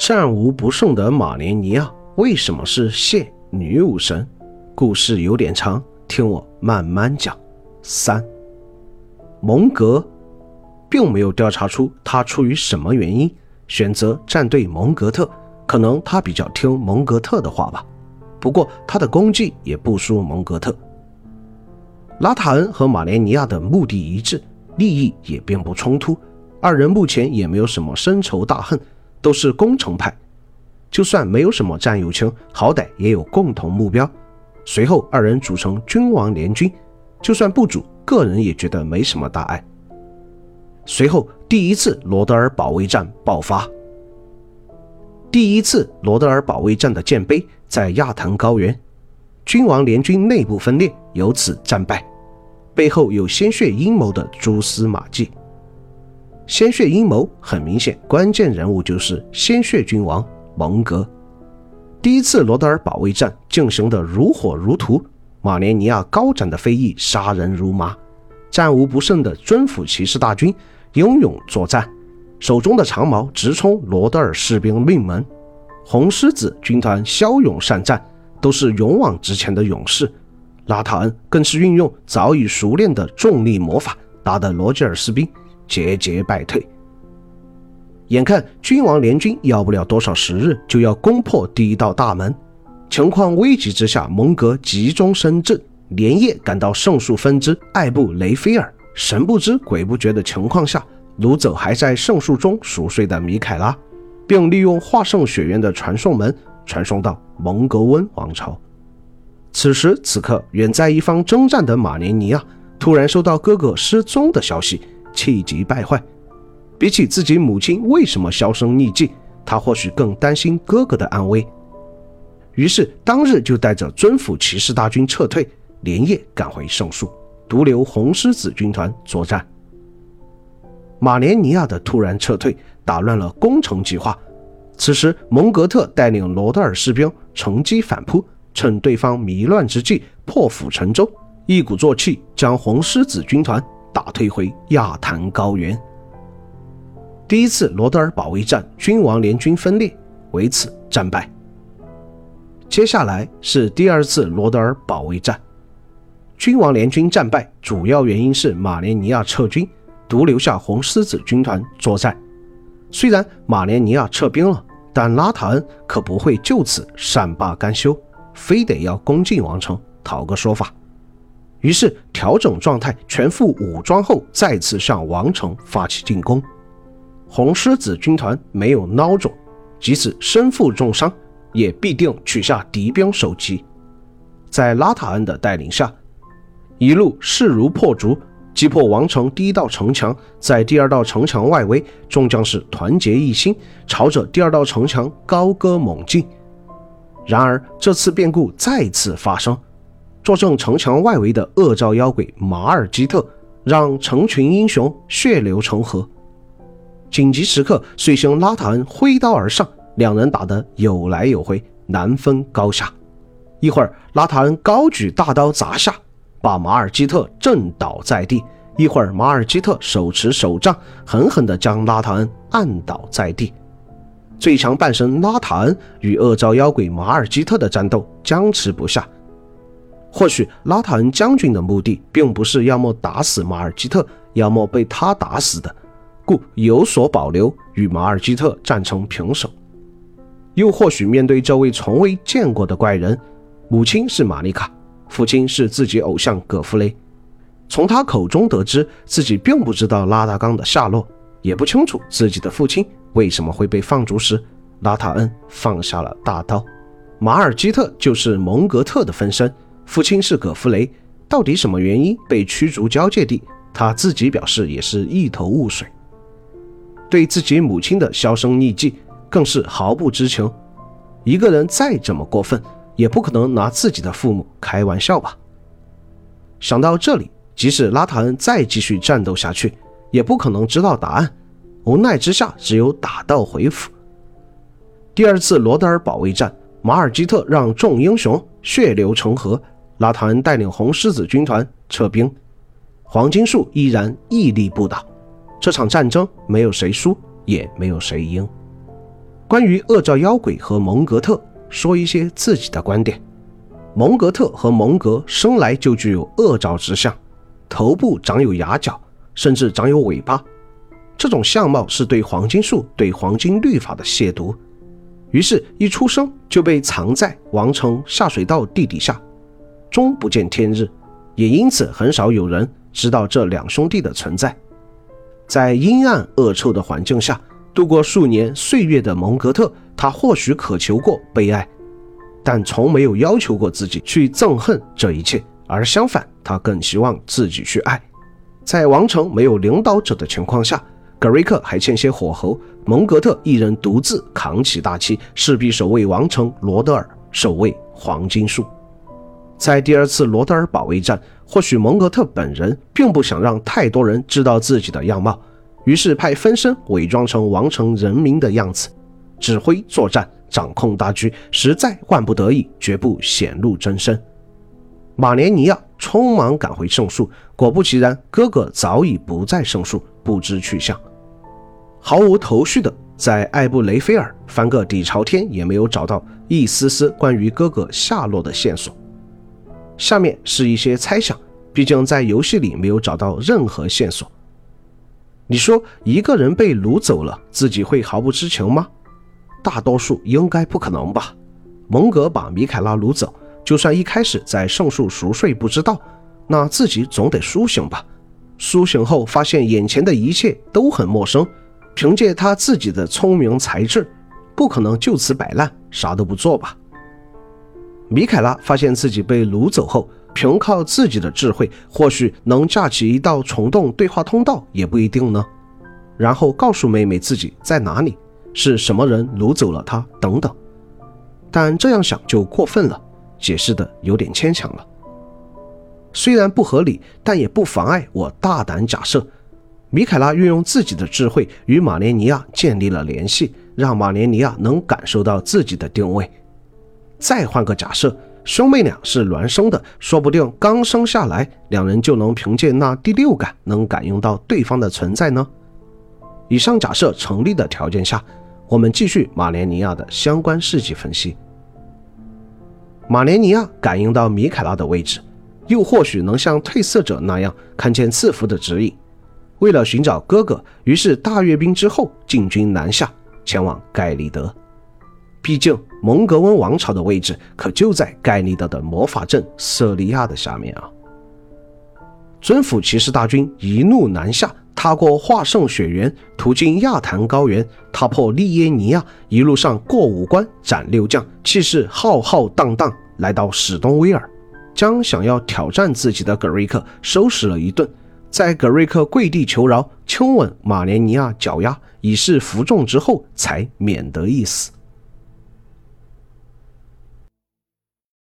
战无不胜的马连尼亚为什么是谢女武神？故事有点长，听我慢慢讲。三，蒙格并没有调查出他出于什么原因选择站队蒙格特，可能他比较听蒙格特的话吧。不过他的功绩也不输蒙格特。拉塔恩和马连尼亚的目的一致，利益也并不冲突，二人目前也没有什么深仇大恨。都是攻城派，就算没有什么战友情，好歹也有共同目标。随后二人组成君王联军，就算不组，个人也觉得没什么大碍。随后第一次罗德尔保卫战爆发。第一次罗德尔保卫战的建碑在亚坛高原，君王联军内部分裂，由此战败，背后有鲜血阴谋的蛛丝马迹。鲜血阴谋很明显，关键人物就是鲜血君王蒙格。第一次罗德尔保卫战进行的如火如荼，马连尼亚高展的飞翼杀人如麻，战无不胜的尊府骑士大军英勇作战，手中的长矛直冲罗德尔士兵命门。红狮子军团骁勇善战，都是勇往直前的勇士。拉塔恩更是运用早已熟练的重力魔法，打得罗吉尔士兵。节节败退，眼看君王联军要不了多少时日就要攻破第一道大门，情况危急之下，蒙格急中生智，连夜赶到圣树分支艾布雷菲尔，神不知鬼不觉的情况下，掳走还在圣树中熟睡的米凯拉，并利用化圣学院的传送门传送到蒙格温王朝。此时此刻，远在一方征战的马连尼亚突然收到哥哥失踪的消息。气急败坏，比起自己母亲为什么销声匿迹，他或许更担心哥哥的安危。于是当日就带着尊府骑士大军撤退，连夜赶回圣树，独留红狮子军团作战。马连尼亚的突然撤退打乱了攻城计划。此时蒙格特带领罗德尔士兵乘机反扑，趁对方迷乱之际破釜沉舟，一鼓作气将红狮子军团。打退回亚坛高原。第一次罗德尔保卫战，君王联军分裂，为此战败。接下来是第二次罗德尔保卫战，君王联军战败，主要原因是马连尼亚撤军，独留下红狮子军团作战。虽然马连尼亚撤兵了，但拉塔恩可不会就此善罢甘休，非得要攻进王城，讨个说法。于是调整状态，全副武装后，再次向王城发起进攻。红狮子军团没有孬种，即使身负重伤，也必定取下敌兵首级。在拉塔恩的带领下，一路势如破竹，击破王城第一道城墙。在第二道城墙外围，众将士团结一心，朝着第二道城墙高歌猛进。然而，这次变故再次发生。坐镇城墙外围的恶兆妖鬼马尔基特，让成群英雄血流成河。紧急时刻，随行拉塔恩挥刀而上，两人打得有来有回，难分高下。一会儿，拉塔恩高举大刀砸下，把马尔基特震倒在地；一会儿，马尔基特手持手杖，狠狠地将拉塔恩按倒在地。最强半神拉塔恩与恶兆妖鬼马尔基特的战斗僵持不下。或许拉塔恩将军的目的并不是要么打死马尔基特，要么被他打死的，故有所保留，与马尔基特战成平手。又或许面对这位从未见过的怪人，母亲是玛丽卡，父亲是自己偶像葛弗雷，从他口中得知自己并不知道拉达冈的下落，也不清楚自己的父亲为什么会被放逐时，拉塔恩放下了大刀。马尔基特就是蒙格特的分身。父亲是葛弗雷，到底什么原因被驱逐交界地？他自己表示也是一头雾水，对自己母亲的销声匿迹更是毫不知情。一个人再怎么过分，也不可能拿自己的父母开玩笑吧？想到这里，即使拉塔恩再继续战斗下去，也不可能知道答案。无奈之下，只有打道回府。第二次罗德尔保卫战，马尔基特让众英雄血流成河。拉塔恩带领红狮子军团撤兵，黄金树依然屹立不倒。这场战争没有谁输，也没有谁赢。关于恶兆妖鬼和蒙格特，说一些自己的观点。蒙格特和蒙格生来就具有恶兆之相，头部长有牙角，甚至长有尾巴。这种相貌是对黄金树、对黄金律法的亵渎。于是，一出生就被藏在王城下水道地底下，终不见天日。也因此，很少有人知道这两兄弟的存在。在阴暗恶臭的环境下度过数年岁月的蒙格特，他或许渴求过被爱，但从没有要求过自己去憎恨这一切，而相反，他更希望自己去爱。在王城没有领导者的情况下，格瑞克还欠些火候，蒙格特一人独自扛起大旗，势必守卫王城罗德尔，守卫黄金树。在第二次罗德尔保卫战，或许蒙格特本人并不想让太多人知道自己的样貌，于是派分身伪装成王城人民的样子，指挥作战，掌控大局。实在万不得已，绝不显露真身。马连尼亚匆忙赶回圣树，果不其然，哥哥早已不在圣树，不知去向。毫无头绪的在艾布雷菲尔翻个底朝天，也没有找到一丝丝关于哥哥下落的线索。下面是一些猜想，毕竟在游戏里没有找到任何线索。你说一个人被掳走了，自己会毫不知情吗？大多数应该不可能吧。蒙格把米凯拉掳走，就算一开始在圣树熟睡不知道，那自己总得苏醒吧？苏醒后发现眼前的一切都很陌生，凭借他自己的聪明才智，不可能就此摆烂，啥都不做吧？米凯拉发现自己被掳走后，凭靠自己的智慧，或许能架起一道虫洞对话通道，也不一定呢。然后告诉妹妹自己在哪里，是什么人掳走了她等等。但这样想就过分了，解释的有点牵强了。虽然不合理，但也不妨碍我大胆假设，米凯拉运用自己的智慧与马连尼亚建立了联系，让马连尼亚能感受到自己的定位。再换个假设，兄妹俩是孪生的，说不定刚生下来，两人就能凭借那第六感能感应到对方的存在呢？以上假设成立的条件下，我们继续马莲尼亚的相关事迹分析。马莲尼亚感应到米凯拉的位置，又或许能像褪色者那样看见赐福的指引。为了寻找哥哥，于是大阅兵之后进军南下，前往盖利德。毕竟，蒙格温王朝的位置可就在盖利德的魔法阵瑟利亚的下面啊！尊府骑士大军一路南下，踏过华圣雪原，途经亚坛高原，踏破利耶尼亚，一路上过五关斩六将，气势浩浩荡荡，来到史东威尔，将想要挑战自己的格瑞克收拾了一顿，在格瑞克跪地求饶、亲吻马莲尼亚脚丫，以示服众之后，才免得一死。